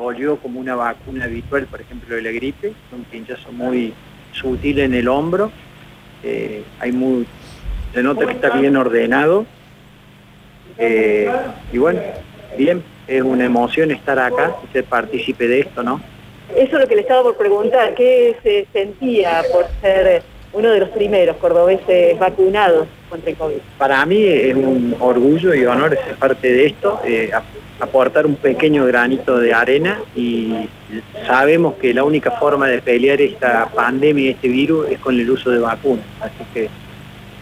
dolió como una vacuna habitual, por ejemplo, de la gripe, un pinchazo muy sutil en el hombro, eh, hay muy, se nota que está bien ordenado, eh, y bueno, bien, es una emoción estar acá y ser partícipe de esto, ¿no? Eso es lo que le estaba por preguntar, ¿qué se sentía por ser uno de los primeros cordobeses vacunados contra el COVID? Para mí es un orgullo y honor ser parte de esto, eh, aportar un pequeño granito de arena y sabemos que la única forma de pelear esta pandemia y este virus es con el uso de vacunas, así que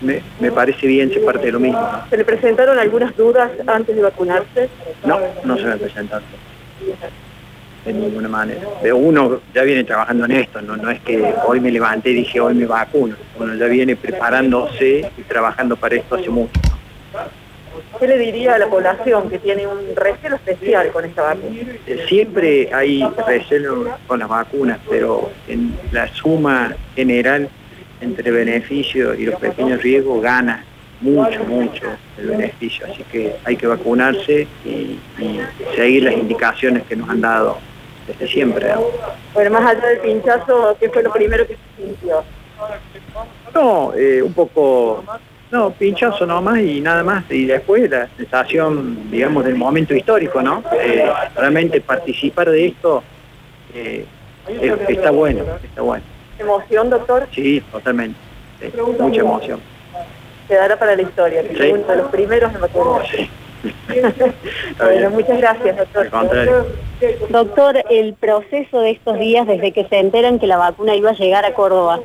me, parece bien ser parte de lo mismo. ¿Se le presentaron algunas dudas antes de vacunarse? No, no se me presentaron de ninguna manera. Pero uno ya viene trabajando en esto, no, no es que hoy me levanté y dije hoy me vacuno. Uno ya viene preparándose y trabajando para esto hace mucho. ¿Qué le diría a la población que tiene un recelo especial con esta vacuna? Siempre hay recelo con las vacunas, pero en la suma general entre beneficio y los pequeños riesgos gana mucho, mucho el beneficio. Así que hay que vacunarse y, seguir las indicaciones que nos han dado desde siempre. Bueno, más allá del pinchazo, ¿qué fue lo primero que se sintió? No, eh, un poco, no, pinchazo nomás y nada más. Y después la sensación, digamos, del momento histórico, ¿no? Eh, realmente participar de esto eh, está bueno, está bueno. ¿Emoción, doctor? Sí, totalmente. mucha emoción. Quedará para la historia, que uno de los primeros en vacunar. bueno, muchas gracias, doctor. Doctor, el proceso de estos días desde que se enteran que la vacuna iba a llegar a Córdoba,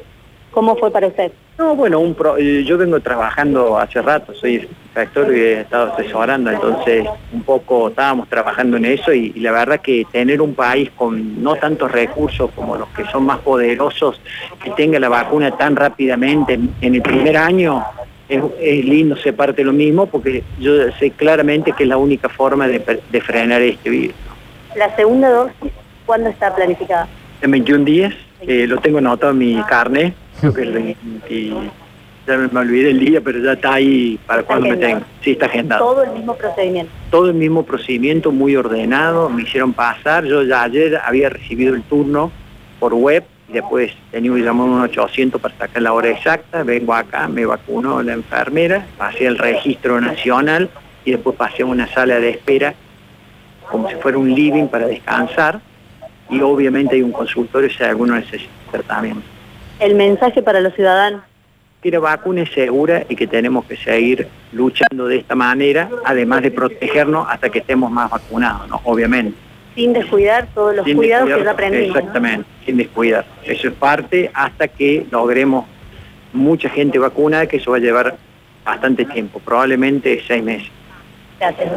¿cómo fue para usted? No, bueno, un eh, yo vengo trabajando hace rato, soy factor y he estado asesorando, entonces un poco estábamos trabajando en eso y, la verdad que tener un país con no tantos recursos como los que son más poderosos, que tenga la vacuna tan rápidamente en, el primer año, es, lindo ser parte de lo mismo porque yo sé claramente que es la única forma de, frenar este virus. ¿La segunda dosis cuándo está planificada? En 21 días, eh, lo tengo anotado en mi carne y ya me, olvidé el día, pero ya está ahí para cuando me tenga. Sí, está agendado. Todo el mismo procedimiento. Todo el mismo procedimiento, muy ordenado, me hicieron pasar. Yo ya ayer había recibido el turno por web después tenía que llamar un 800 para sacar la hora exacta. Vengo acá, me vacunó la enfermera, pasé al registro nacional y después pasé a una sala de espera como si fuera un living para descansar y obviamente hay un consultorio si alguno necesita tratamiento el mensaje para los ciudadanos? Que la vacuna es segura y que tenemos que seguir luchando de esta manera, además de protegernos hasta que estemos más vacunados, ¿no? obviamente. Sin descuidar todos los cuidados que ya aprendimos. Exactamente, sin descuidar. Eso es parte hasta que logremos mucha gente vacunada, que eso va a llevar bastante tiempo, probablemente seis meses. Gracias.